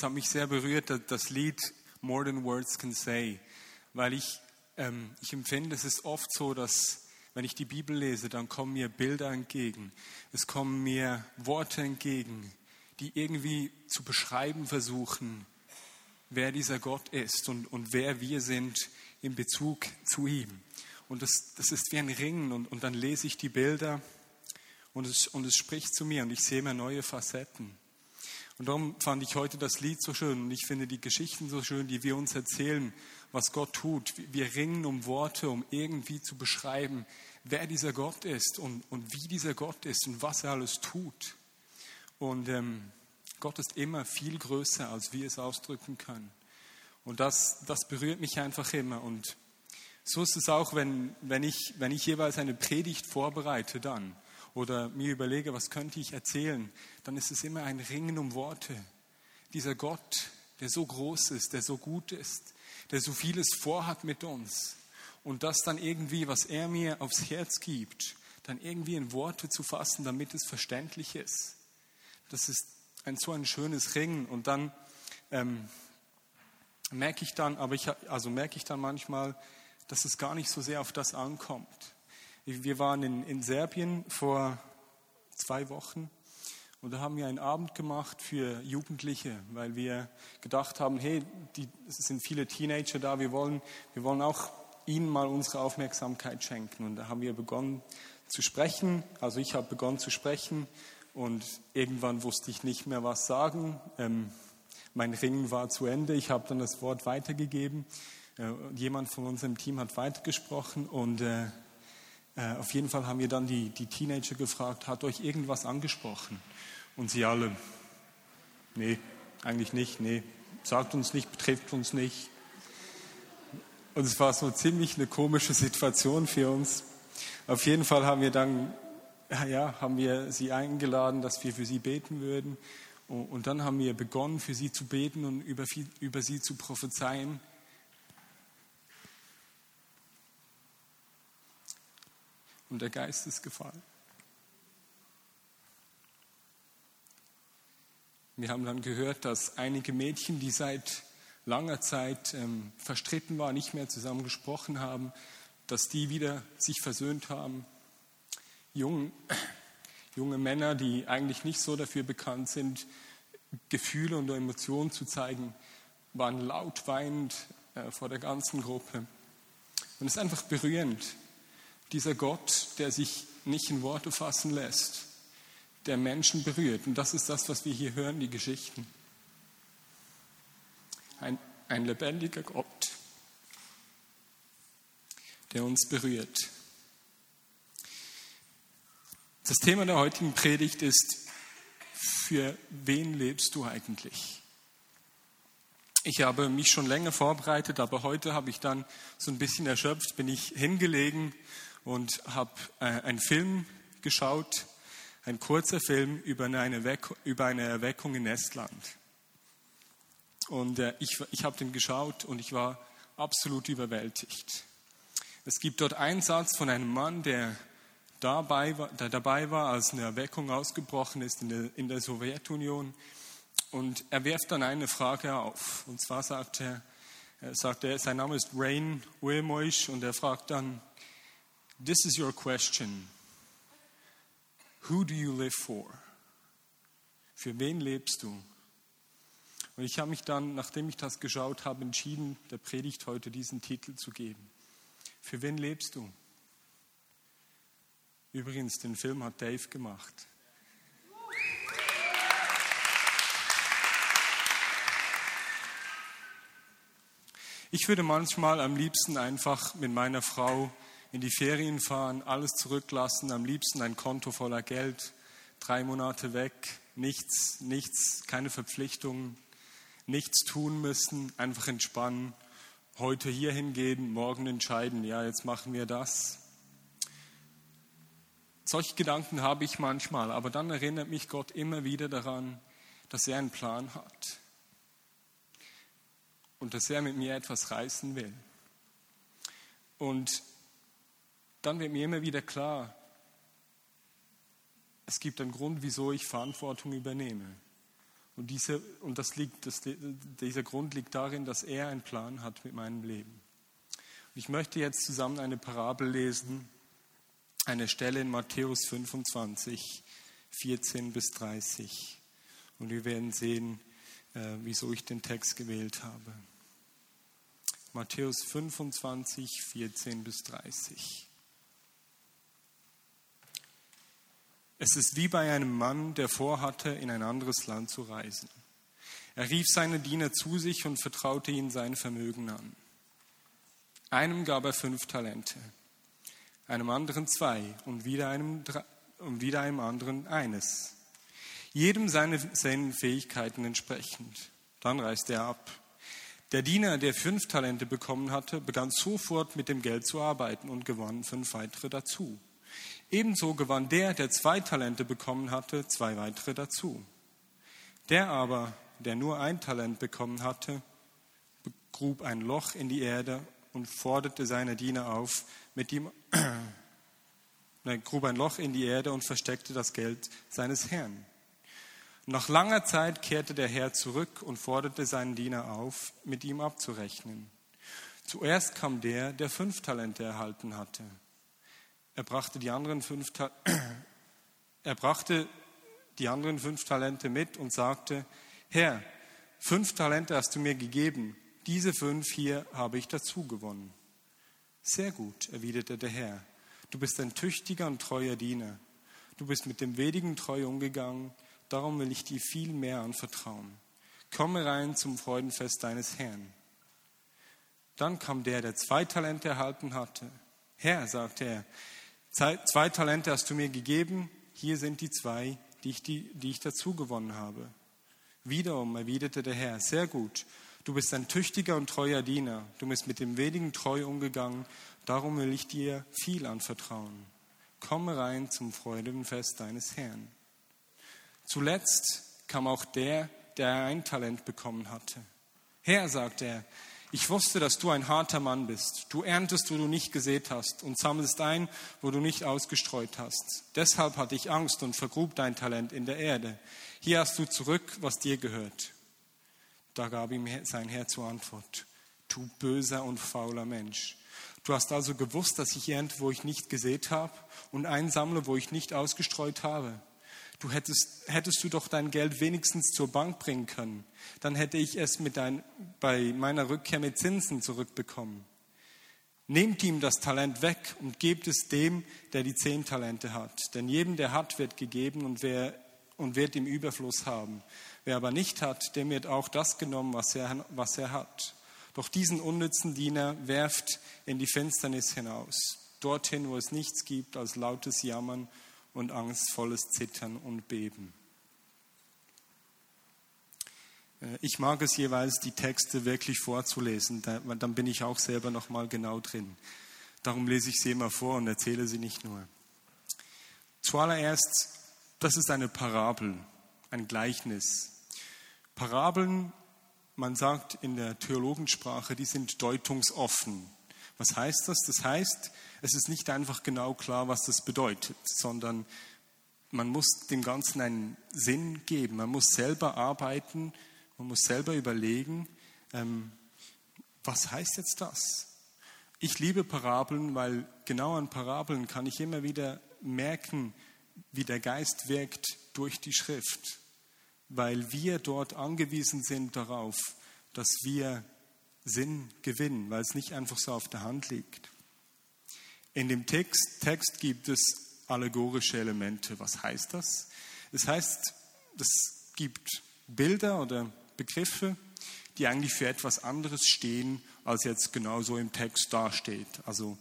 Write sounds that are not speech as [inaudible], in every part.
es hat mich sehr berührt, das Lied More Than Words Can Say, weil ich, ähm, ich empfinde, es ist oft so, dass wenn ich die Bibel lese, dann kommen mir Bilder entgegen, es kommen mir Worte entgegen, die irgendwie zu beschreiben versuchen, wer dieser Gott ist und, und wer wir sind in Bezug zu ihm. Und das, das ist wie ein Ringen und, und dann lese ich die Bilder und es, und es spricht zu mir und ich sehe mir neue Facetten. Und darum fand ich heute das Lied so schön und ich finde die Geschichten so schön, die wir uns erzählen, was Gott tut. Wir ringen um Worte, um irgendwie zu beschreiben, wer dieser Gott ist und, und wie dieser Gott ist und was er alles tut. Und ähm, Gott ist immer viel größer, als wir es ausdrücken können. Und das, das berührt mich einfach immer. Und so ist es auch, wenn, wenn, ich, wenn ich jeweils eine Predigt vorbereite dann oder mir überlege, was könnte ich erzählen, dann ist es immer ein Ringen um Worte. Dieser Gott, der so groß ist, der so gut ist, der so vieles vorhat mit uns. Und das dann irgendwie, was er mir aufs Herz gibt, dann irgendwie in Worte zu fassen, damit es verständlich ist. Das ist ein so ein schönes Ringen. Und dann ähm, merke ich dann, aber ich, also merke ich dann manchmal, dass es gar nicht so sehr auf das ankommt. Wir waren in, in Serbien vor zwei Wochen und da haben wir einen Abend gemacht für Jugendliche, weil wir gedacht haben, hey, die, es sind viele Teenager da, wir wollen, wir wollen auch ihnen mal unsere Aufmerksamkeit schenken. Und da haben wir begonnen zu sprechen. Also ich habe begonnen zu sprechen und irgendwann wusste ich nicht mehr, was sagen. Ähm, mein Ringen war zu Ende. Ich habe dann das Wort weitergegeben. Äh, jemand von unserem Team hat weitergesprochen und äh, äh, auf jeden Fall haben wir dann die, die Teenager gefragt, hat euch irgendwas angesprochen? Und sie alle, nee, eigentlich nicht, nee, sagt uns nicht, betrifft uns nicht. Und es war so ziemlich eine komische Situation für uns. Auf jeden Fall haben wir dann, ja, haben wir sie eingeladen, dass wir für sie beten würden. Und dann haben wir begonnen, für sie zu beten und über, über sie zu prophezeien. Und der Geist ist gefallen. Wir haben dann gehört, dass einige Mädchen, die seit langer Zeit ähm, verstritten waren, nicht mehr zusammen gesprochen haben, dass die wieder sich versöhnt haben. Jung, [coughs] junge Männer, die eigentlich nicht so dafür bekannt sind, Gefühle und Emotionen zu zeigen, waren laut weinend äh, vor der ganzen Gruppe. Und es ist einfach berührend, dieser Gott, der sich nicht in Worte fassen lässt, der Menschen berührt. Und das ist das, was wir hier hören, die Geschichten. Ein, ein lebendiger Gott, der uns berührt. Das Thema der heutigen Predigt ist, für wen lebst du eigentlich? Ich habe mich schon länger vorbereitet, aber heute habe ich dann so ein bisschen erschöpft, bin ich hingelegen und habe äh, einen Film geschaut, ein kurzer Film über eine, Erweckung, über eine Erweckung in Estland. Und äh, ich, ich habe den geschaut und ich war absolut überwältigt. Es gibt dort einen Satz von einem Mann, der dabei war, der dabei war als eine Erweckung ausgebrochen ist in der, in der Sowjetunion. Und er wirft dann eine Frage auf. Und zwar sagt er, er sagt er, sein Name ist Rain Wilmoisch und er fragt dann, This is your question. Who do you live for? Für wen lebst du? Und ich habe mich dann, nachdem ich das geschaut habe, entschieden, der Predigt heute diesen Titel zu geben. Für wen lebst du? Übrigens, den Film hat Dave gemacht. Ich würde manchmal am liebsten einfach mit meiner Frau in die Ferien fahren, alles zurücklassen, am liebsten ein Konto voller Geld, drei Monate weg, nichts, nichts, keine Verpflichtungen, nichts tun müssen, einfach entspannen, heute hier hingehen, morgen entscheiden, ja, jetzt machen wir das. Solche Gedanken habe ich manchmal, aber dann erinnert mich Gott immer wieder daran, dass er einen Plan hat und dass er mit mir etwas reißen will. Und dann wird mir immer wieder klar, es gibt einen Grund, wieso ich Verantwortung übernehme. Und, diese, und das liegt, das, dieser Grund liegt darin, dass er einen Plan hat mit meinem Leben. Und ich möchte jetzt zusammen eine Parabel lesen, eine Stelle in Matthäus 25, 14 bis 30. Und wir werden sehen, äh, wieso ich den Text gewählt habe. Matthäus 25, 14 bis 30. Es ist wie bei einem Mann, der vorhatte, in ein anderes Land zu reisen. Er rief seine Diener zu sich und vertraute ihnen sein Vermögen an. Einem gab er fünf Talente, einem anderen zwei und wieder einem, und wieder einem anderen eines. Jedem seine, seinen Fähigkeiten entsprechend. Dann reiste er ab. Der Diener, der fünf Talente bekommen hatte, begann sofort mit dem Geld zu arbeiten und gewann fünf weitere dazu. Ebenso gewann der, der zwei Talente bekommen hatte, zwei weitere dazu. Der aber, der nur ein Talent bekommen hatte, grub ein Loch in die Erde und forderte seine Diener auf, mit ihm, [clears throat] nein, grub ein Loch in die Erde und versteckte das Geld seines Herrn. Nach langer Zeit kehrte der Herr zurück und forderte seinen Diener auf, mit ihm abzurechnen. Zuerst kam der, der fünf Talente erhalten hatte. Er brachte die anderen fünf, [clears throat] er brachte die anderen fünf Talente mit und sagte, Herr, fünf Talente hast du mir gegeben, diese fünf hier habe ich dazu gewonnen. Sehr gut, erwiderte der Herr, du bist ein tüchtiger und treuer Diener. Du bist mit dem wenigen treu umgegangen, darum will ich dir viel mehr anvertrauen. Komme rein zum Freudenfest deines Herrn. Dann kam der, der zwei Talente erhalten hatte. Herr, sagte er, Zwei Talente hast du mir gegeben, hier sind die zwei, die ich, die, die ich dazu gewonnen habe. Wiederum erwiderte der Herr, sehr gut, du bist ein tüchtiger und treuer Diener, du bist mit dem wenigen treu umgegangen, darum will ich dir viel anvertrauen. Komme rein zum Freudenfest deines Herrn. Zuletzt kam auch der, der ein Talent bekommen hatte. Herr, sagte er, ich wusste, dass du ein harter Mann bist. Du erntest, wo du nicht gesät hast und sammelst ein, wo du nicht ausgestreut hast. Deshalb hatte ich Angst und vergrub dein Talent in der Erde. Hier hast du zurück, was dir gehört. Da gab ihm sein Herr zur Antwort. Du böser und fauler Mensch. Du hast also gewusst, dass ich ernte, wo ich nicht gesät habe und einsammle, wo ich nicht ausgestreut habe. Du hättest, hättest du doch dein Geld wenigstens zur Bank bringen können. Dann hätte ich es mit dein, bei meiner Rückkehr mit Zinsen zurückbekommen. Nehmt ihm das Talent weg und gebt es dem, der die zehn Talente hat. Denn jedem, der hat, wird gegeben und, wer, und wird im Überfluss haben. Wer aber nicht hat, dem wird auch das genommen, was er, was er hat. Doch diesen unnützen Diener werft in die Finsternis hinaus, dorthin, wo es nichts gibt als lautes Jammern und angstvolles Zittern und Beben. Äh, ich mag es jeweils, die Texte wirklich vorzulesen, dann bin ich auch selber noch mal genau drin. Darum lese ich sie immer vor und erzähle sie nicht nur. Zuallererst, das ist eine Parabel, ein Gleichnis. Parabeln, man sagt in der Theologensprache, die sind deutungsoffen. Was heißt das? Das heißt, es ist nicht einfach genau klar, was das bedeutet, sondern man muss dem Ganzen einen Sinn geben. Man muss selber arbeiten, man muss selber überlegen, ähm, was heißt jetzt das? Ich liebe Parabeln, weil genau an Parabeln kann ich immer wieder merken, wie der Geist wirkt durch die Schrift, weil wir dort angewiesen sind darauf, dass wir Sinn gewinnen, weil es nicht einfach so auf der Hand liegt. In dem Text, Text gibt es allegorische Elemente. Was heißt das? Das heißt, es gibt Bilder oder Begriffe, die eigentlich für etwas anderes stehen, als jetzt genauso im Text dasteht. Also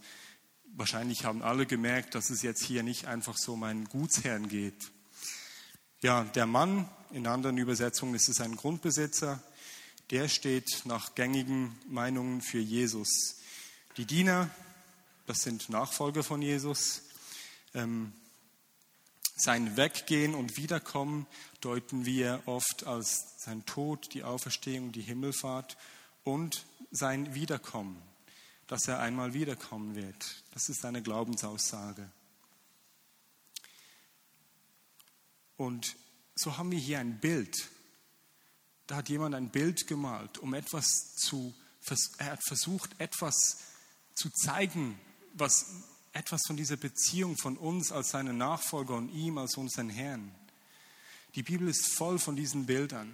wahrscheinlich haben alle gemerkt, dass es jetzt hier nicht einfach so um einen Gutsherrn geht. Ja, der Mann, in anderen Übersetzungen ist es ein Grundbesitzer, der steht nach gängigen Meinungen für Jesus. Die Diener, das sind Nachfolger von Jesus. Ähm, sein Weggehen und Wiederkommen deuten wir oft als sein Tod, die Auferstehung, die Himmelfahrt und sein Wiederkommen, dass er einmal wiederkommen wird. Das ist eine Glaubensaussage. Und so haben wir hier ein Bild da hat jemand ein Bild gemalt, um etwas zu, er hat versucht, etwas zu zeigen, was etwas von dieser Beziehung von uns als seine Nachfolger und ihm als unseren Herrn. Die Bibel ist voll von diesen Bildern.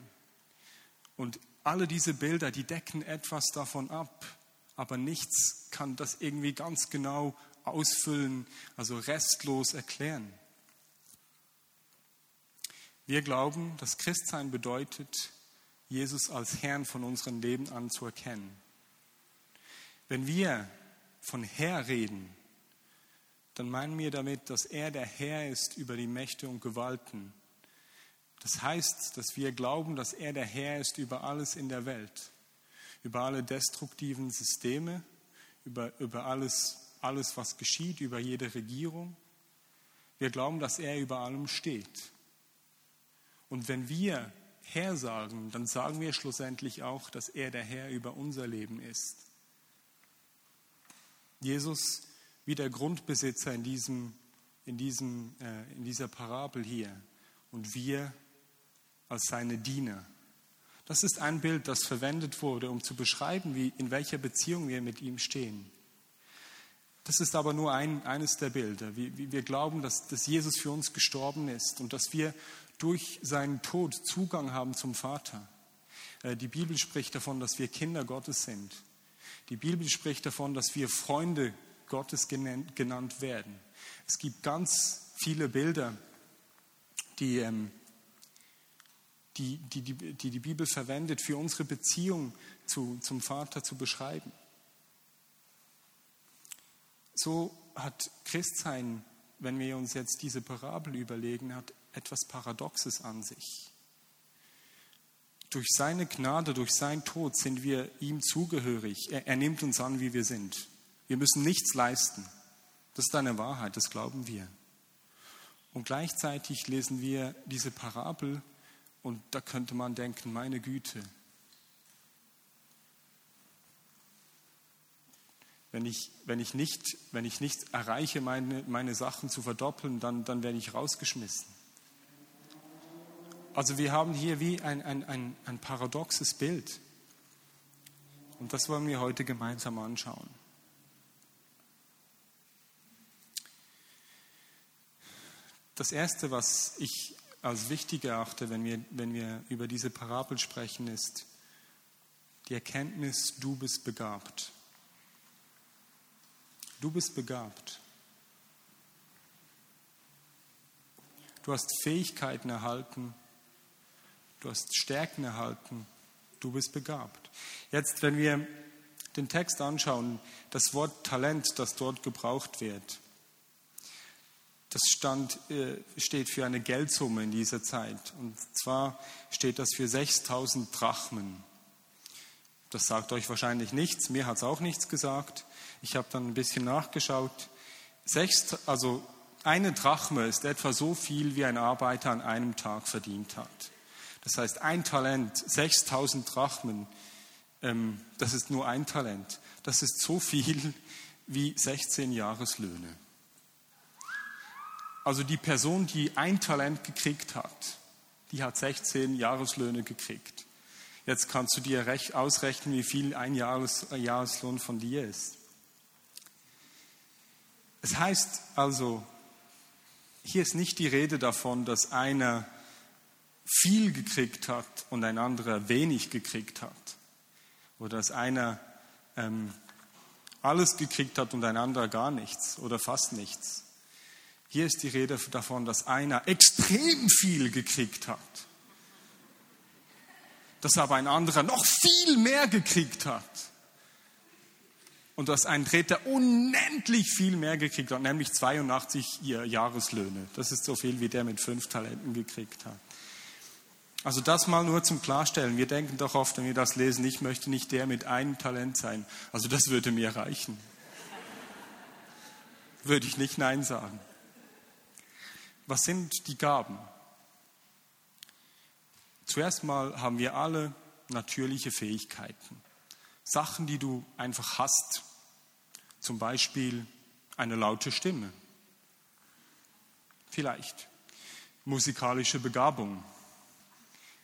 Und alle diese Bilder, die decken etwas davon ab, aber nichts kann das irgendwie ganz genau ausfüllen, also restlos erklären. Wir glauben, dass Christsein bedeutet, Jesus als Herrn von unserem Leben anzuerkennen. Wenn wir von Herr reden, dann meinen wir damit, dass er der Herr ist über die Mächte und Gewalten. Das heißt, dass wir glauben, dass er der Herr ist über alles in der Welt, über alle destruktiven Systeme, über, über alles, alles, was geschieht, über jede Regierung. Wir glauben, dass er über allem steht. Und wenn wir Herr sagen, dann sagen wir schlussendlich auch, dass er der Herr über unser Leben ist. Jesus wie der Grundbesitzer in, diesem, in, diesem, äh, in dieser Parabel hier und wir als seine Diener. Das ist ein Bild, das verwendet wurde, um zu beschreiben, wie, in welcher Beziehung wir mit ihm stehen. Das ist aber nur ein, eines der Bilder. Wie wir glauben, dass, dass Jesus für uns gestorben ist und dass wir durch seinen Tod Zugang haben zum Vater. Äh, die Bibel spricht davon, dass wir Kinder Gottes sind. Die Bibel spricht davon, dass wir Freunde Gottes genannt werden. Es gibt ganz viele Bilder, die, ähm, die, die, die, die, die Bibel verwendet, für unsere Beziehung zu, zum Vater zu beschreiben. So hat Christsein, wenn wir uns jetzt diese Parabel überlegen, hat etwas Paradoxes an sich. Durch seine Gnade, durch sein Tod sind wir ihm zugehörig. Er, er nimmt uns an, wie wir sind. Wir müssen nichts leisten. Das ist eine Wahrheit, das glauben wir. Und gleichzeitig lesen wir diese Parabel und da könnte man denken, meine Güte, wenn ich, wenn ich, nicht, wenn ich nicht erreiche, meine, meine Sachen zu verdoppeln, dann, dann werde ich rausgeschmissen. Also wir haben hier wie ein, ein, ein, ein paradoxes Bild. Und das wollen wir heute gemeinsam anschauen. Das Erste, was ich als wichtig erachte, wenn wir, wenn wir über diese Parabel sprechen, ist die Erkenntnis, du bist begabt. Du bist begabt. Du hast Fähigkeiten erhalten, du hast Stärken erhalten, du bist begabt. Jetzt, wenn wir den Text anschauen, das Wort Talent, das dort gebraucht wird, das stand, äh, steht für eine Geldsumme in dieser Zeit. Und zwar steht das für 6000 Drachmen. Das sagt euch wahrscheinlich nichts, mir hat es auch nichts gesagt. Ich habe dann ein bisschen nachgeschaut. Sechs, also eine Drachme ist etwa so viel, wie ein Arbeiter an einem Tag verdient hat. Das heißt, ein Talent, 6000 Drachmen, ähm, das ist nur ein Talent. Das ist so viel wie 16 Jahreslöhne. Also die Person, die ein Talent gekriegt hat, die hat 16 Jahreslöhne gekriegt. Jetzt kannst du dir ausrechnen, wie viel ein Jahres, Jahreslohn von dir ist. Es heißt also, hier ist nicht die Rede davon, dass einer viel gekriegt hat und ein anderer wenig gekriegt hat. Oder dass einer ähm, alles gekriegt hat und ein anderer gar nichts oder fast nichts. Hier ist die Rede davon, dass einer extrem viel gekriegt hat, dass aber ein anderer noch viel mehr gekriegt hat und dass ein Dritter unendlich viel mehr gekriegt hat, nämlich 82 Jahreslöhne. Das ist so viel, wie der mit fünf Talenten gekriegt hat. Also das mal nur zum Klarstellen. Wir denken doch oft, wenn wir das lesen, ich möchte nicht der mit einem Talent sein. Also das würde mir reichen. Würde ich nicht Nein sagen. Was sind die Gaben? Zuerst mal haben wir alle natürliche Fähigkeiten. Sachen, die du einfach hast. Zum Beispiel eine laute Stimme. Vielleicht. Musikalische Begabung.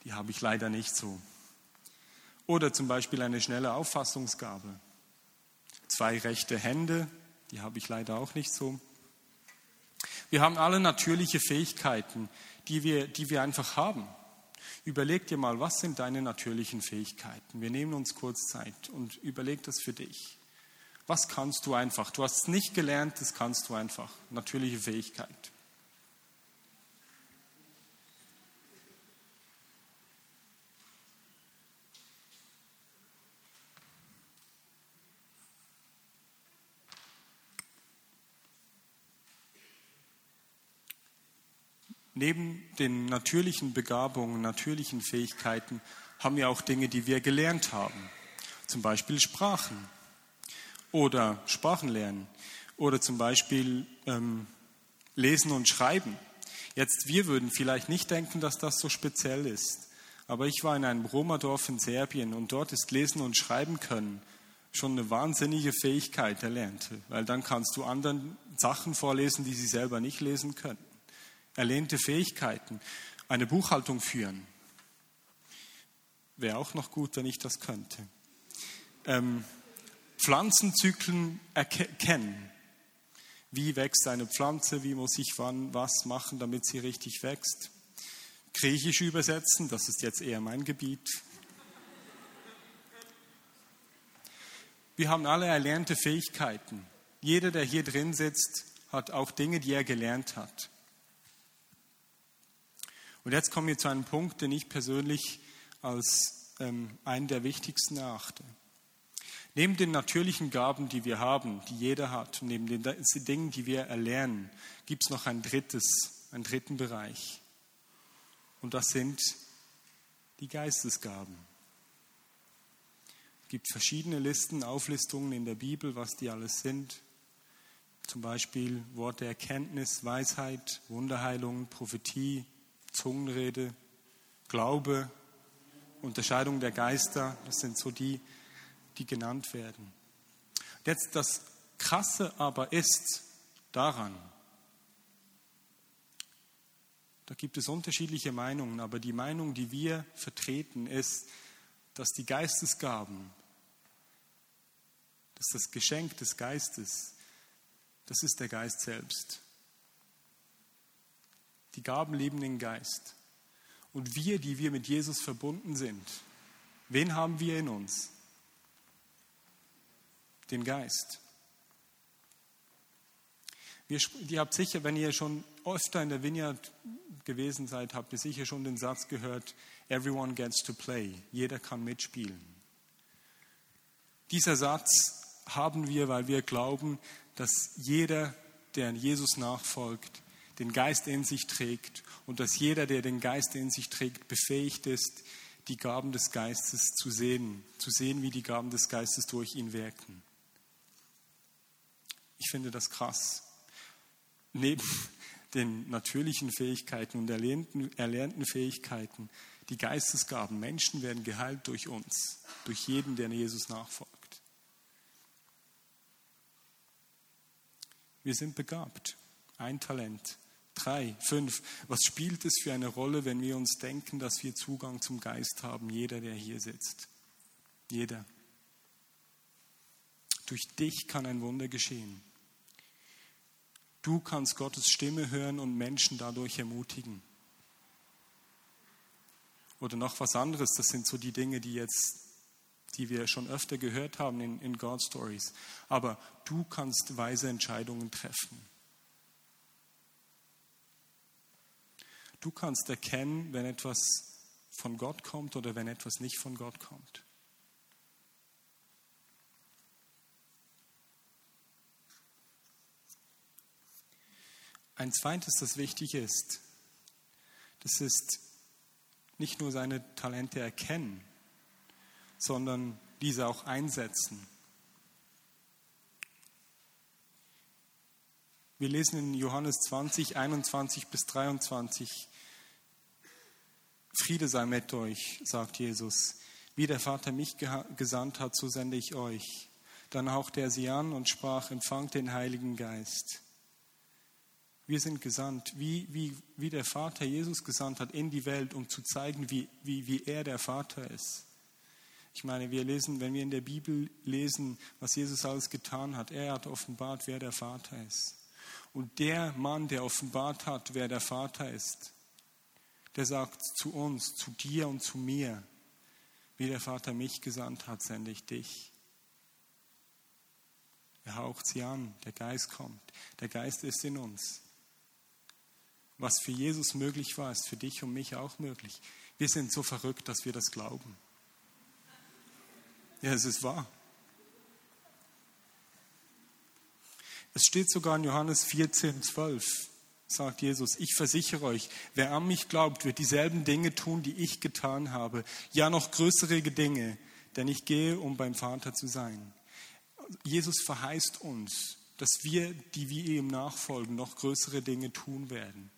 Die habe ich leider nicht so. Oder zum Beispiel eine schnelle Auffassungsgabe. Zwei rechte Hände, die habe ich leider auch nicht so. Wir haben alle natürliche Fähigkeiten, die wir, die wir einfach haben. Überleg dir mal, was sind deine natürlichen Fähigkeiten? Wir nehmen uns kurz Zeit und überleg das für dich. Was kannst du einfach? Du hast es nicht gelernt, das kannst du einfach. Natürliche Fähigkeit. Neben den natürlichen Begabungen, natürlichen Fähigkeiten haben wir auch Dinge, die wir gelernt haben. Zum Beispiel Sprachen oder Sprachen lernen oder zum Beispiel ähm, Lesen und Schreiben. Jetzt, wir würden vielleicht nicht denken, dass das so speziell ist. Aber ich war in einem Roma-Dorf in Serbien und dort ist Lesen und Schreiben können schon eine wahnsinnige Fähigkeit erlernte, weil dann kannst du anderen Sachen vorlesen, die sie selber nicht lesen können erlernte Fähigkeiten, eine Buchhaltung führen. Wäre auch noch gut, wenn ich das könnte. Ähm, Pflanzenzyklen erkennen. Wie wächst eine Pflanze? Wie muss ich wann was machen, damit sie richtig wächst? Griechisch übersetzen, das ist jetzt eher mein Gebiet. Wir haben alle erlernte Fähigkeiten. Jeder, der hier drin sitzt, hat auch Dinge, die er gelernt hat. Und jetzt kommen wir zu einem Punkt, den ich persönlich als ähm, einen der wichtigsten erachte. Neben den natürlichen Gaben, die wir haben, die jeder hat, neben den Dingen, die wir erlernen, gibt es noch ein drittes, einen dritten Bereich. Und das sind die Geistesgaben. Es gibt verschiedene Listen, Auflistungen in der Bibel, was die alles sind. Zum Beispiel Worte Erkenntnis, Weisheit, Wunderheilung, Prophetie, Zungenrede, Glaube, Unterscheidung der Geister, das sind so die, die genannt werden. Jetzt das Krasse aber ist daran, da gibt es unterschiedliche Meinungen, aber die Meinung, die wir vertreten, ist, dass die Geistesgaben, dass das Geschenk des Geistes, das ist der Geist selbst. Die Gaben leben den Geist. Und wir, die wir mit Jesus verbunden sind, wen haben wir in uns? Den Geist. Wir, ihr habt sicher, wenn ihr schon öfter in der Vineyard gewesen seid, habt ihr sicher schon den Satz gehört, everyone gets to play, jeder kann mitspielen. Dieser Satz haben wir, weil wir glauben, dass jeder, der Jesus nachfolgt, den Geist in sich trägt und dass jeder, der den Geist in sich trägt, befähigt ist, die Gaben des Geistes zu sehen, zu sehen, wie die Gaben des Geistes durch ihn wirken. Ich finde das krass. Neben [laughs] den natürlichen Fähigkeiten und erlernten, erlernten Fähigkeiten, die Geistesgaben, Menschen werden geheilt durch uns, durch jeden, der Jesus nachfolgt. Wir sind begabt. Ein Talent, Drei, fünf. Was spielt es für eine Rolle, wenn wir uns denken, dass wir Zugang zum Geist haben? Jeder, der hier sitzt. Jeder. Durch dich kann ein Wunder geschehen. Du kannst Gottes Stimme hören und Menschen dadurch ermutigen. Oder noch was anderes, das sind so die Dinge, die jetzt, die wir schon öfter gehört haben in, in God Stories. Aber du kannst weise Entscheidungen treffen. Du kannst erkennen, wenn etwas von Gott kommt oder wenn etwas nicht von Gott kommt. Ein zweites, das wichtig ist, das ist nicht nur seine Talente erkennen, sondern diese auch einsetzen. Wir lesen in Johannes 20, 21 bis 23, Friede sei mit euch, sagt Jesus. Wie der Vater mich gesandt hat, so sende ich euch. Dann hauchte er sie an und sprach, empfangt den Heiligen Geist. Wir sind gesandt, wie, wie, wie der Vater Jesus gesandt hat in die Welt, um zu zeigen, wie, wie, wie er der Vater ist. Ich meine, wir lesen, wenn wir in der Bibel lesen, was Jesus alles getan hat, er hat offenbart, wer der Vater ist. Und der Mann, der offenbart hat, wer der Vater ist, der sagt zu uns, zu dir und zu mir, wie der Vater mich gesandt hat, sende ich dich. Er haucht sie an, der Geist kommt, der Geist ist in uns. Was für Jesus möglich war, ist für dich und mich auch möglich. Wir sind so verrückt, dass wir das glauben. Ja, es ist wahr. Es steht sogar in Johannes 14, 12, sagt Jesus, ich versichere euch, wer an mich glaubt, wird dieselben Dinge tun, die ich getan habe. Ja, noch größere Dinge, denn ich gehe, um beim Vater zu sein. Jesus verheißt uns, dass wir, die wir ihm nachfolgen, noch größere Dinge tun werden.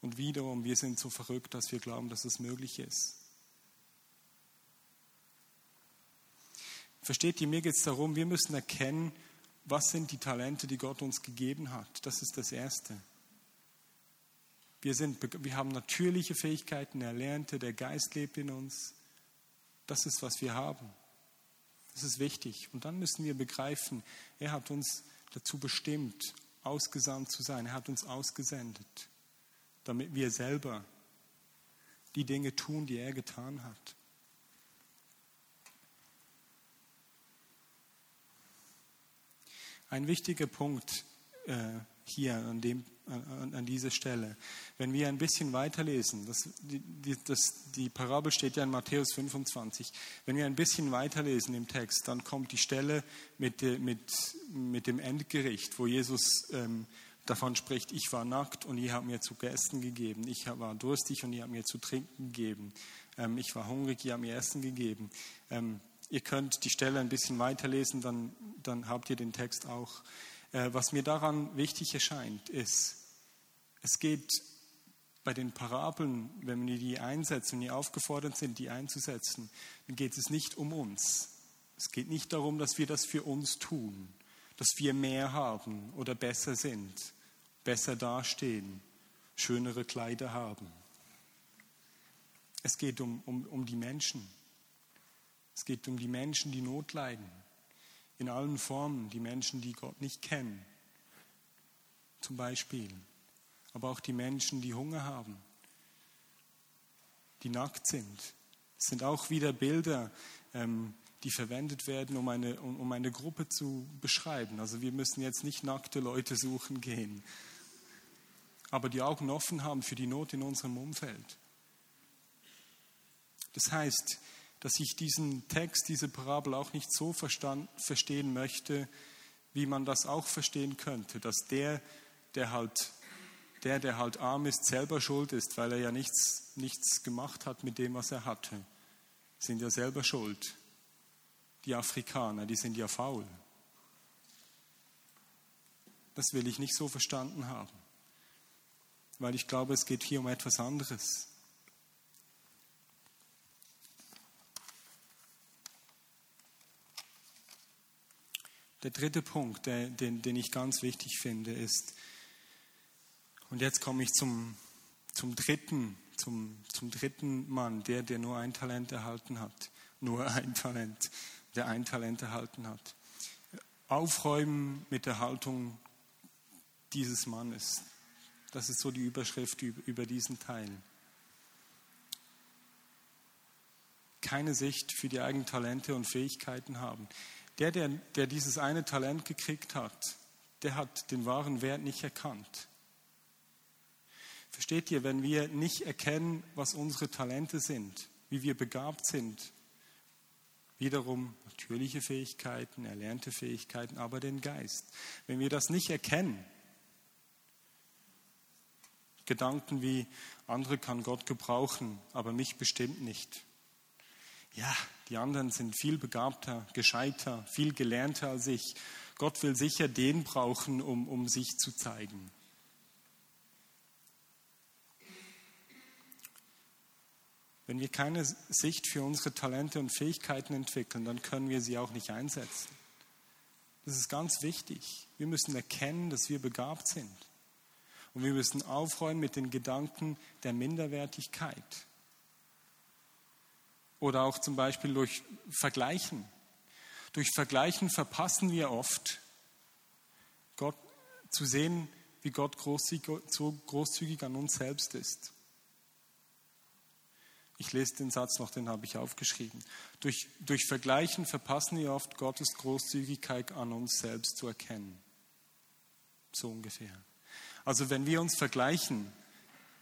Und wiederum, wir sind so verrückt, dass wir glauben, dass es möglich ist. Versteht ihr, mir geht es darum, wir müssen erkennen, was sind die Talente, die Gott uns gegeben hat. Das ist das Erste. Wir, sind, wir haben natürliche Fähigkeiten, Erlernte, der Geist lebt in uns. Das ist, was wir haben. Das ist wichtig. Und dann müssen wir begreifen, er hat uns dazu bestimmt, ausgesandt zu sein. Er hat uns ausgesendet, damit wir selber die Dinge tun, die er getan hat. Ein wichtiger Punkt äh, hier an, dem, an, an, dieser Stelle. Wenn wir ein bisschen weiterlesen, das, die, das, die Parabel steht ja in Matthäus 25, wenn wir ein bisschen weiterlesen im Text, dann kommt die Stelle mit, mit, mit dem Endgericht, wo Jesus ähm, davon spricht, ich war nackt und ihr habt mir zu essen gegeben, ich war durstig und ihr habt mir zu trinken gegeben, ähm, ich war hungrig, ihr habt mir Essen gegeben. Ähm, Ihr könnt die Stelle ein bisschen weiterlesen, dann, dann habt ihr den Text auch. Äh, was mir daran wichtig erscheint, ist, es geht bei den Parabeln, wenn wir die einsetzen, die aufgefordert sind, die einzusetzen, dann geht es nicht um uns. Es geht nicht darum, dass wir das für uns tun, dass wir mehr haben oder besser sind, besser dastehen, schönere Kleider haben. Es geht um, um, um die Menschen. Es geht um die Menschen, die Not leiden. In allen Formen. Die Menschen, die Gott nicht kennen. Zum Beispiel. Aber auch die Menschen, die Hunger haben. Die nackt sind. Es sind auch wieder Bilder, ähm, die verwendet werden, um eine, um, um eine Gruppe zu beschreiben. Also wir müssen jetzt nicht nackte Leute suchen gehen. Aber die Augen offen haben für die Not in unserem Umfeld. Das heißt, dass ich diesen Text, diese Parabel auch nicht so verstand, verstehen möchte, wie man das auch verstehen könnte, dass der, der halt, der, der halt arm ist, selber schuld ist, weil er ja nichts, nichts gemacht hat mit dem, was er hatte. Sind ja selber schuld. Die Afrikaner, die sind ja faul. Das will ich nicht so verstanden haben, weil ich glaube, es geht hier um etwas anderes. Der dritte Punkt, der, den, den ich ganz wichtig finde, ist, und jetzt komme ich zum, zum dritten, zum, zum dritten Mann, der, der nur ein Talent erhalten hat. Nur ein Talent, der ein Talent erhalten hat. Aufräumen mit der Haltung dieses Mannes. Das ist so die Überschrift über, diesen Teil. Keine Sicht für die eigenen Talente und Fähigkeiten haben. Der, der, der dieses eine Talent gekriegt hat, der hat den wahren Wert nicht erkannt. Versteht ihr, wenn wir nicht erkennen, was unsere Talente sind, wie wir begabt sind, wiederum natürliche Fähigkeiten, erlernte Fähigkeiten, aber den Geist. Wenn wir das nicht erkennen, Gedanken wie, andere kann Gott gebrauchen, aber mich bestimmt nicht ja, die anderen sind viel begabter, gescheiter, viel gelernter als ich. Gott will sicher den brauchen, um, um sich zu zeigen. Wenn wir keine Sicht für unsere Talente und Fähigkeiten entwickeln, dann können wir sie auch nicht einsetzen. Das ist ganz wichtig. Wir müssen erkennen, dass wir begabt sind. Und wir müssen aufräumen mit den Gedanken der Minderwertigkeit. Oder auch zum Beispiel durch Vergleichen. Durch Vergleichen verpassen wir oft, Gott zu sehen, wie Gott großzügig, so großzügig an uns selbst ist. Ich lese den Satz noch, den habe ich aufgeschrieben. Durch, durch Vergleichen verpassen wir oft Gottes Großzügigkeit an uns selbst zu erkennen. So ungefähr. Also wenn wir uns vergleichen,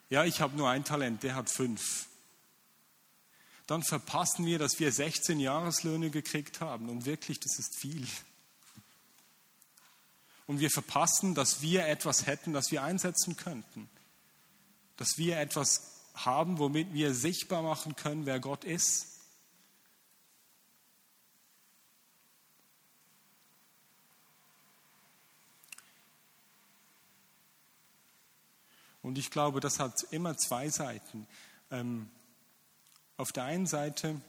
ja, ich habe nur ein Talent, der hat fünf dann verpassen wir, dass wir 16 Jahreslöhne gekriegt haben. Und wirklich, das ist viel. Und wir verpassen, dass wir etwas hätten, das wir einsetzen könnten. Dass wir etwas haben, womit wir sichtbar machen können, wer Gott ist. Und ich glaube, das hat immer zwei Seiten. Ähm, auf der einen Seite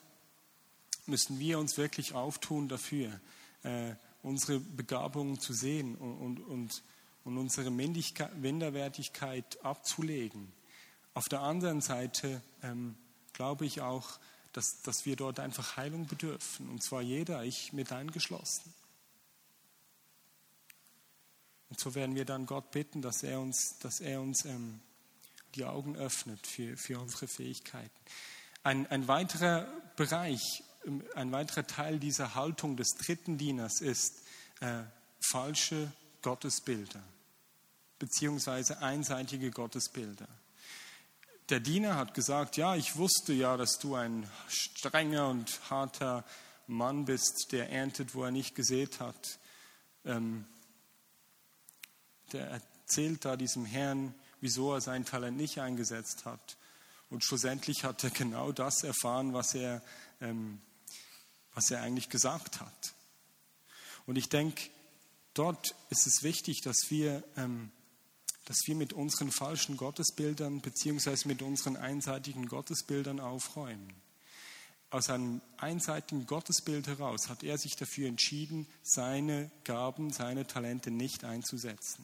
müssen wir uns wirklich auftun dafür, äh, unsere Begabungen zu sehen und, und, und, und unsere Minderwertigkeit abzulegen. Auf der anderen Seite ähm, glaube ich auch, dass, dass wir dort einfach Heilung bedürfen. Und zwar jeder, ich mit eingeschlossen. Und so werden wir dann Gott bitten, dass er uns, dass er uns ähm, die Augen öffnet für, für unsere Fähigkeiten. Ein, ein weiterer Bereich, ähm, ein weiterer Teil dieser Haltung des dritten Dieners ist äh, falsche Gottesbilder, beziehungsweise einseitige Gottesbilder. Der Diener hat gesagt, ja, ich wusste ja, dass du ein strenger und harter Mann bist, der erntet, wo er nicht gesät hat. Ähm, der erzählt da diesem Herrn, wieso er sein Talent nicht eingesetzt hat. Und schlussendlich hat er genau das erfahren, was er, ähm, was er eigentlich gesagt hat. Und ich denke, dort ist es wichtig, dass wir, ähm, dass wir mit unseren falschen Gottesbildern beziehungsweise mit unseren einseitigen Gottesbildern aufräumen. Aus einem einseitigen Gottesbild heraus hat er sich dafür entschieden, seine Gaben, seine Talente nicht einzusetzen.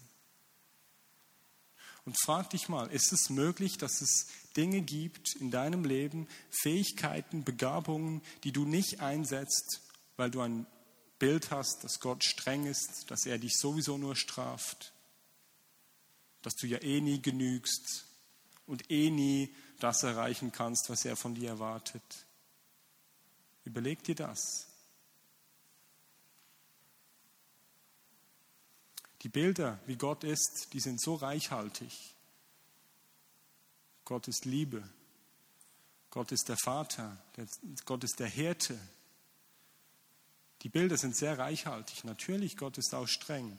Und frag dich mal, ist es möglich, dass es Dinge gibt in deinem Leben, Fähigkeiten, Begabungen, die du nicht einsetzt, weil du ein Bild hast, dass Gott streng ist, dass er dich sowieso nur straft, dass du ja eh nie genügst und eh nie das erreichen kannst, was er von dir erwartet. Überleg dir das. Die Bilder, wie Gott ist, die sind so reichhaltig. Gott ist Liebe. Gott ist der Vater. Gott ist der Hirte. Die Bilder sind sehr reichhaltig. Natürlich, Gott ist auch streng.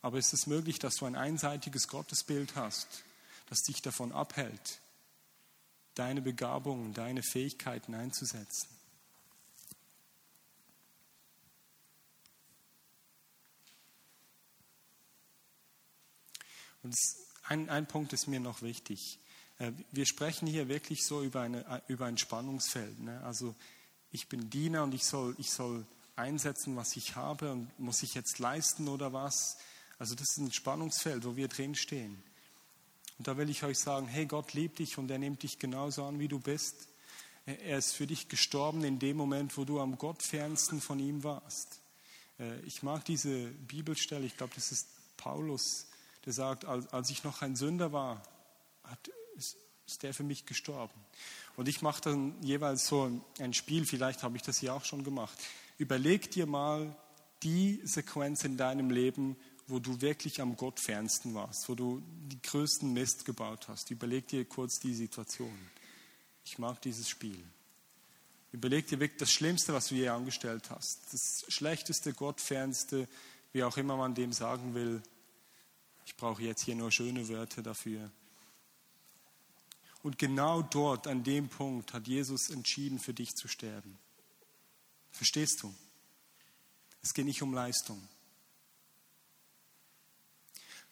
Aber ist es möglich, dass du ein einseitiges Gottesbild hast, das dich davon abhält, deine Begabungen, deine Fähigkeiten einzusetzen? Und ein, ein Punkt ist mir noch wichtig. Äh, wir sprechen hier wirklich so über, eine, über ein Spannungsfeld. Ne? Also ich bin Diener und ich soll, ich soll einsetzen, was ich habe und muss ich jetzt leisten oder was. Also das ist ein Spannungsfeld, wo wir drin stehen. Und da will ich euch sagen, hey, Gott liebt dich und er nimmt dich genauso an, wie du bist. Er ist für dich gestorben in dem Moment, wo du am Gottfernsten von ihm warst. Äh, ich mag diese Bibelstelle, ich glaube, das ist Paulus, der sagt, als, ich noch ein Sünder war, hat, ist, ist der für mich gestorben. Und ich mache dann jeweils so ein Spiel, vielleicht habe ich das hier auch schon gemacht. Überleg dir mal die Sequenz in deinem Leben, wo du wirklich am Gottfernsten warst, wo du die größten Mist gebaut hast. Überleg dir kurz die Situation. Ich mag dieses Spiel. Überleg dir wirklich das Schlimmste, was du je angestellt hast. Das schlechteste, gottfernste, wie auch immer man dem sagen will, ich brauche jetzt hier nur schöne Wörter dafür. Und genau dort, an dem Punkt, hat Jesus entschieden, für dich zu sterben. Verstehst du? Es geht nicht um Leistung.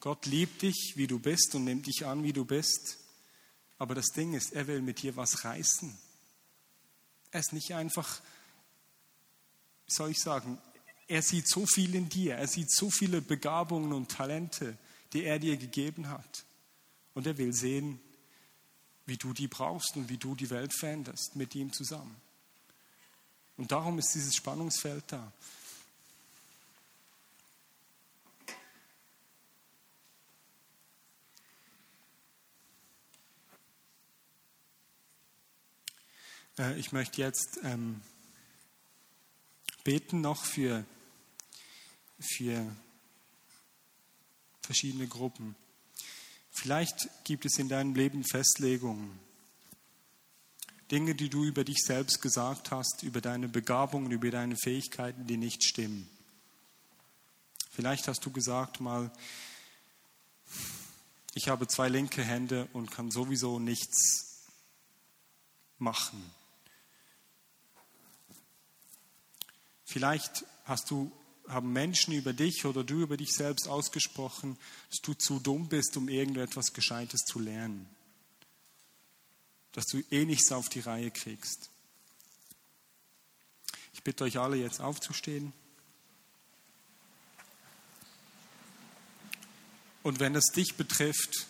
Gott liebt dich, wie du bist und nimmt dich an, wie du bist. Aber das Ding ist, er will mit dir was reißen. Er ist nicht einfach, wie soll ich sagen, er sieht so viel in dir, er sieht so viele Begabungen und Talente die er dir gegeben hat. Und er will sehen, wie du die brauchst und wie du die Welt veränderst mit ihm zusammen. Und darum ist dieses Spannungsfeld da. Äh, ich möchte jetzt ähm, beten noch für, für verschiedene Gruppen. Vielleicht gibt es in deinem Leben Festlegungen, Dinge, die du über dich selbst gesagt hast, über deine Begabungen, über deine Fähigkeiten, die nicht stimmen. Vielleicht hast du gesagt mal, ich habe zwei linke Hände und kann sowieso nichts machen. Vielleicht hast du, haben Menschen über dich oder du über dich selbst ausgesprochen, dass du zu dumm bist, um irgendetwas Gescheites zu lernen. Dass du eh nichts auf die Reihe kriegst. Ich bitte euch alle jetzt aufzustehen. Und wenn es dich betrifft,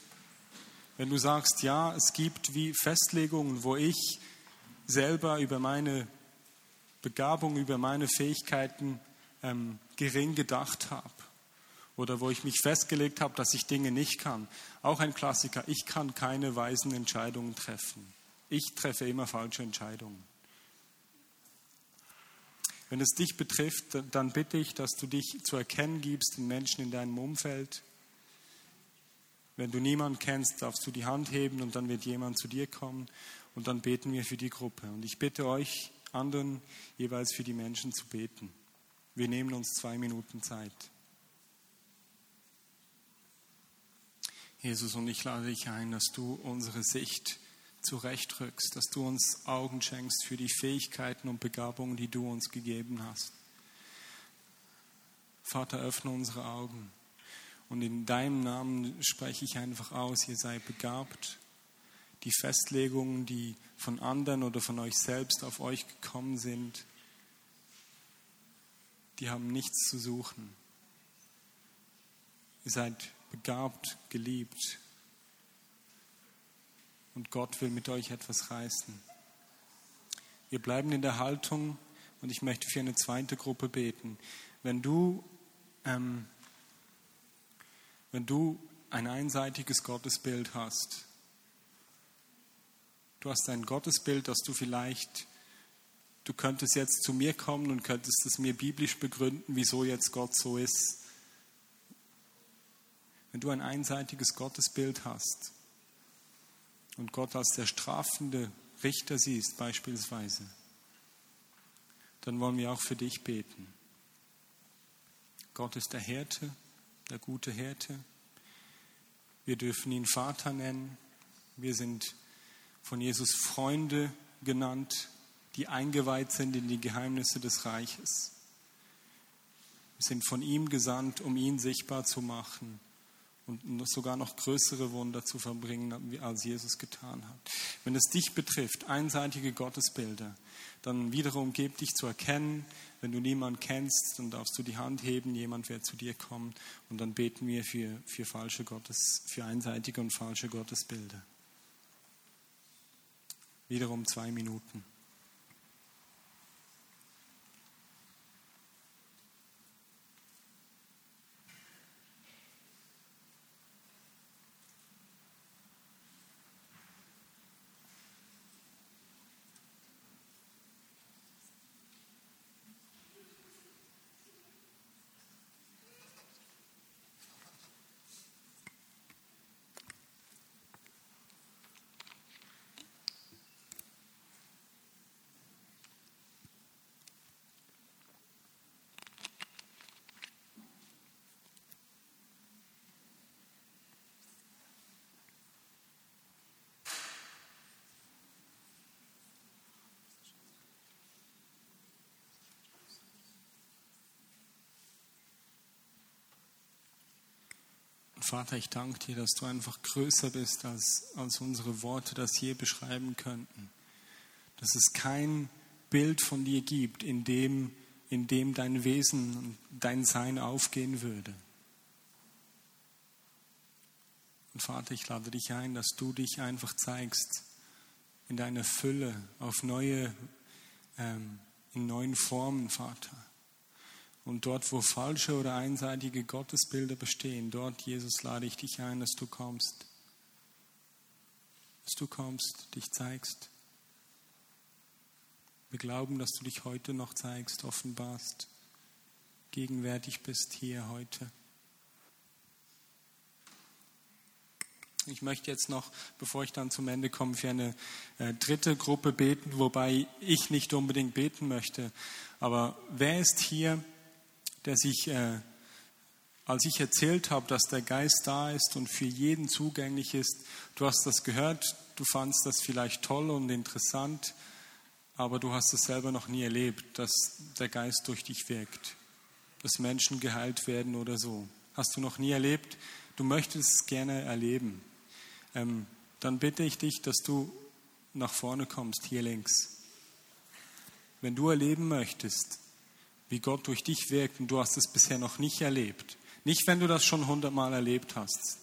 wenn du sagst, ja, es gibt wie Festlegungen, wo ich selber über meine Begabung, über meine Fähigkeiten ähm, gering gedacht habe. Oder wo ich mich festgelegt habe, dass ich Dinge nicht kann. Auch ein Klassiker, ich kann keine weisen Entscheidungen treffen. Ich treffe immer falsche Entscheidungen. Wenn es dich betrifft, dann bitte ich, dass du dich zu erkennen gibst den Menschen in deinem Umfeld. Wenn du niemanden kennst, darfst du die Hand heben und dann wird jemand zu dir kommen und dann beten wir für die Gruppe. Und ich bitte euch, anderen jeweils für die Menschen zu beten. Wir nehmen uns zwei Minuten Zeit. Jesus, und ich lade dich ein, dass du unsere Sicht zurechtrückst, dass du uns Augen schenkst für die Fähigkeiten und Begabungen, die du uns gegeben hast. Vater, öffne unsere Augen. Und in deinem Namen spreche ich einfach aus, ihr seid begabt die Festlegungen, die von anderen oder von euch selbst auf euch gekommen sind, die haben nichts zu suchen. Ihr seid begabt, geliebt. Und Gott will mit euch etwas reißen. Wir bleiben in der Haltung und ich möchte für eine zweite Gruppe beten. Wenn du, ähm, wenn du ein einseitiges Gottesbild hast, Du hast ein Gottesbild, dass du vielleicht, du könntest jetzt zu mir kommen und könntest es mir biblisch begründen, wieso jetzt Gott so ist. Wenn du ein einseitiges Gottesbild hast und Gott als der strafende Richter siehst beispielsweise, dann wollen wir auch für dich beten. Gott ist der Härte, der gute Härte. Wir dürfen ihn Vater nennen. Wir sind von Jesus Freunde genannt, die eingeweiht sind in die Geheimnisse des Reiches. Wir sind von ihm gesandt, um ihn sichtbar zu machen und sogar noch größere Wunder zu verbringen, als Jesus getan hat. Wenn es dich betrifft, einseitige Gottesbilder, dann wiederum gib dich zu erkennen. Wenn du niemanden kennst, dann darfst du die Hand heben, jemand wird zu dir kommen und dann beten wir für, für falsche Gottes, für einseitige und falsche Gottesbilder. Wiederum zwei Minuten. Vater, ich danke dir, dass du einfach größer bist, als, als unsere Worte das je beschreiben könnten. Dass es kein Bild von dir gibt, in dem, in dem dein Wesen und dein Sein aufgehen würde. Und Vater, ich lade dich ein, dass du dich einfach zeigst in deiner Fülle, auf neue, ähm, in neuen Formen, Vater. Und dort, wo falsche oder einseitige Gottesbilder bestehen, dort, Jesus, lade ich dich ein, dass du kommst. Dass du kommst, dich zeigst. Wir glauben, dass du dich heute noch zeigst, offenbarst, gegenwärtig bist hier heute. Ich möchte jetzt noch, bevor ich dann zum Ende komme, für eine äh, dritte Gruppe beten, wobei ich nicht unbedingt beten möchte. Aber wer ist hier, der sich, äh, als ich erzählt habe, dass der Geist da ist und für jeden zugänglich ist, du hast das gehört, du fandst das vielleicht toll und interessant, aber du hast es selber noch nie erlebt, dass der Geist durch dich wirkt, dass Menschen geheilt werden oder so. Hast du noch nie erlebt? Du möchtest es gerne erleben ähm, dann bitte ich dich, dass du nach vorne kommst, hier links. Wenn du erleben möchtest, wie Gott durch dich wirkt und du hast es bisher noch nicht erlebt, nicht wenn du das schon hundertmal erlebt hast,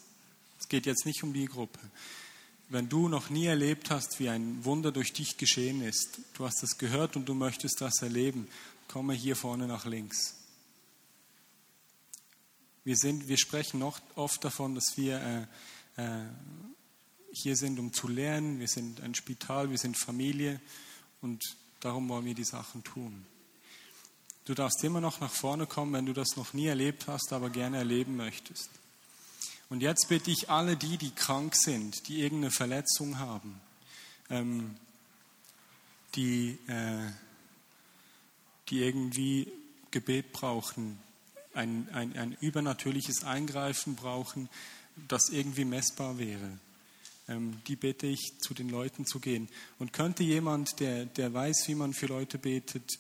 es geht jetzt nicht um die Gruppe, wenn du noch nie erlebt hast, wie ein Wunder durch dich geschehen ist, du hast es gehört und du möchtest das erleben, komme hier vorne nach links. Wir, sind, wir sprechen noch oft davon, dass wir äh, äh, hier sind, um zu lernen. Wir sind ein Spital, wir sind Familie und darum wollen wir die Sachen tun. Du darfst immer noch nach vorne kommen, wenn du das noch nie erlebt hast, aber gerne erleben möchtest. Und jetzt bitte ich alle die, die krank sind, die irgendeine Verletzung haben, ähm, die, äh, die irgendwie Gebet brauchen, ein, ein, ein übernatürliches Eingreifen brauchen, das irgendwie messbar wäre ähm, die bitte ich, zu den Leuten zu gehen. Und könnte jemand, der, der weiß, wie man für Leute betet,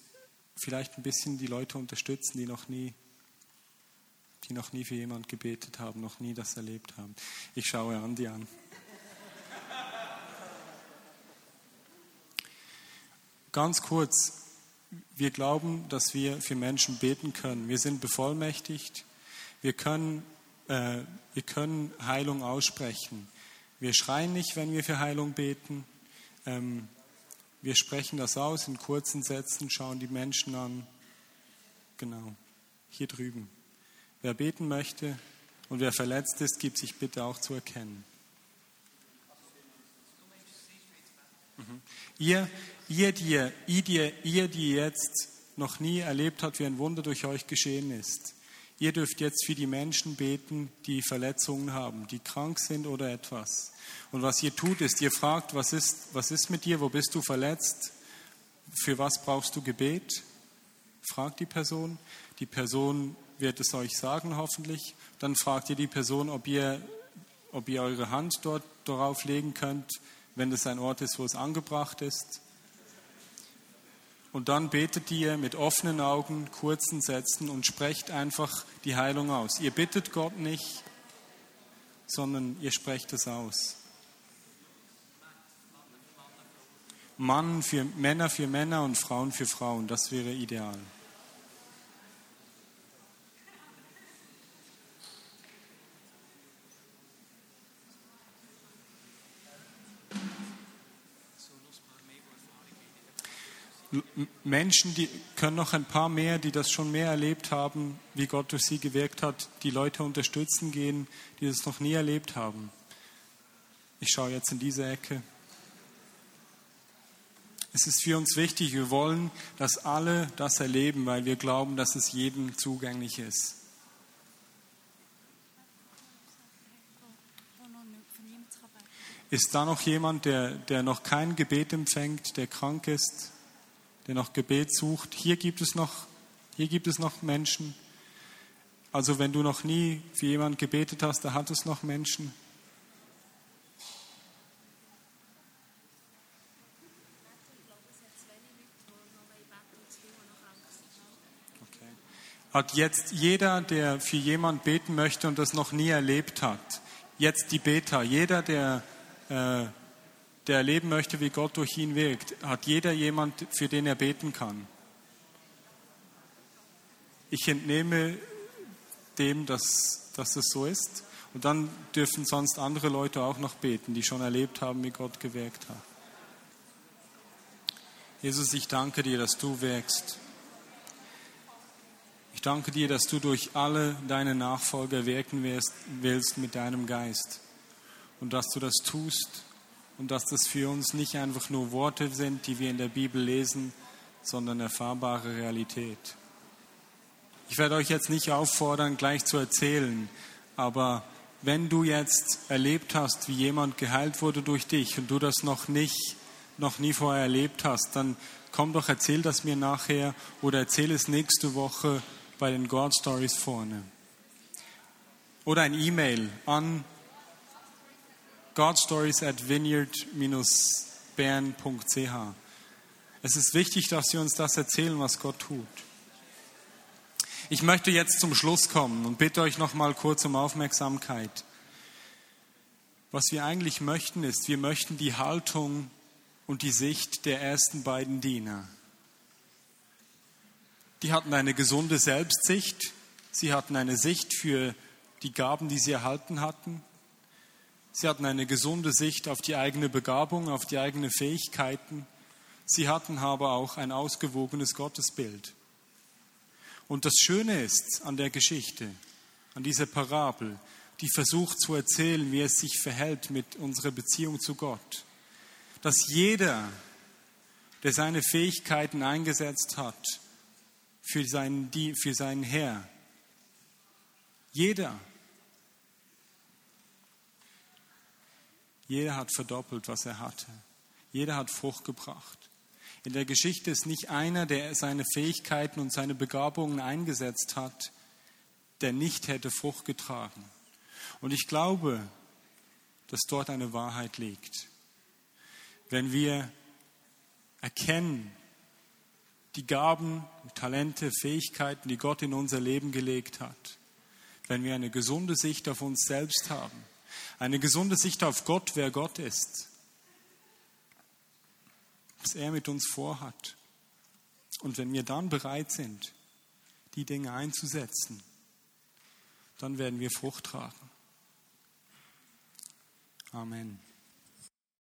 vielleicht ein bisschen die Leute unterstützen, die noch nie, die noch nie für jemand gebetet haben, noch nie das erlebt haben. Ich schaue Andi an. Ganz kurz, wir glauben, dass wir für Menschen beten können. Wir sind bevollmächtigt. Wir können, äh, wir können Heilung aussprechen. Wir schreien nicht, wenn wir für Heilung beten. Ähm, wir sprechen das aus in kurzen Sätzen, schauen die Menschen an. Genau, hier drüben. Wer beten möchte und wer verletzt ist, gibt sich bitte auch zu erkennen. Mhm. Ihr, ihr, die, ihr, ihr, die jetzt noch nie erlebt habt, wie ein Wunder durch euch geschehen ist, Ihr dürft jetzt für die Menschen beten, die Verletzungen haben, die krank sind oder etwas. Und was ihr tut, ist, ihr fragt, was ist, was ist mit dir, wo bist du verletzt, für was brauchst du Gebet? Fragt die Person. Die Person wird es euch sagen, hoffentlich. Dann fragt ihr die Person, ob ihr, ob ihr eure Hand dort darauf legen könnt, wenn es ein Ort ist, wo es angebracht ist. Und dann betet ihr mit offenen Augen, kurzen Sätzen und sprecht einfach die Heilung aus. Ihr bittet Gott nicht, sondern ihr sprecht es aus. Mann für Männer für Männer und Frauen für Frauen, das wäre ideal. Menschen, die können noch ein paar mehr, die das schon mehr erlebt haben, wie Gott durch sie gewirkt hat, die Leute unterstützen gehen, die das noch nie erlebt haben. Ich schaue jetzt in diese Ecke. Es ist für uns wichtig, wir wollen, dass alle das erleben, weil wir glauben, dass es jedem zugänglich ist. Ist da noch jemand, der, der noch kein Gebet empfängt, der krank ist? Der noch Gebet sucht. Hier gibt es noch, hier gibt es noch Menschen. Also wenn du noch nie für jemanden gebetet hast, da hat es noch Menschen. Hat jetzt jeder, der für jemanden beten möchte und das noch nie erlebt hat, jetzt die Beta, jeder, der äh, der erleben möchte, wie Gott durch ihn wirkt, hat jeder jemand, für den er beten kann. Ich entnehme dem, dass, dass es so ist. Und dann dürfen sonst andere Leute auch noch beten, die schon erlebt haben, wie Gott gewirkt hat. Jesus, ich danke dir, dass du wirkst. Ich danke dir, dass du durch alle deine Nachfolger wirken willst mit deinem Geist. Und dass du das tust und dass das für uns nicht einfach nur Worte sind, die wir in der Bibel lesen, sondern erfahrbare Realität. Ich werde euch jetzt nicht auffordern, gleich zu erzählen, aber wenn du jetzt erlebt hast, wie jemand geheilt wurde durch dich und du das noch nicht noch nie vorher erlebt hast, dann komm doch, erzähl das mir nachher oder erzähl es nächste Woche bei den God Stories vorne. Oder ein E-Mail an godstories at vineyard-bern.ch. Es ist wichtig, dass Sie uns das erzählen, was Gott tut. Ich möchte jetzt zum Schluss kommen und bitte euch noch mal kurz um Aufmerksamkeit. Was wir eigentlich möchten, ist, wir möchten die Haltung und die Sicht der ersten beiden Diener. Die hatten eine gesunde Selbstsicht, sie hatten eine Sicht für die Gaben, die sie erhalten hatten. Sie hatten eine gesunde Sicht auf die eigene Begabung, auf die eigenen Fähigkeiten. Sie hatten aber auch ein ausgewogenes Gottesbild. Und das Schöne ist an der Geschichte, an dieser Parabel, die versucht zu erzählen, wie es sich verhält mit unserer Beziehung zu Gott dass jeder, der seine Fähigkeiten eingesetzt hat für seinen, für seinen Herr, jeder, jeder hat verdoppelt, was er hatte. Jeder hat Frucht gebracht. In der Geschichte ist nicht einer, der seine Fähigkeiten und seine Begabungen eingesetzt hat, der nicht hätte Frucht getragen. Und ich glaube, dass dort eine Wahrheit liegt wenn wir erkennen, die Gaben, Talente, Fähigkeiten, die Gott in unser Leben gelegt hat, wenn wir eine gesunde Sicht auf uns selbst haben, eine gesunde Sicht auf Gott, wer Gott ist, was er mit uns vorhat. Und wenn wir dann bereit sind, die Dinge einzusetzen, dann werden wir Frucht tragen. Amen.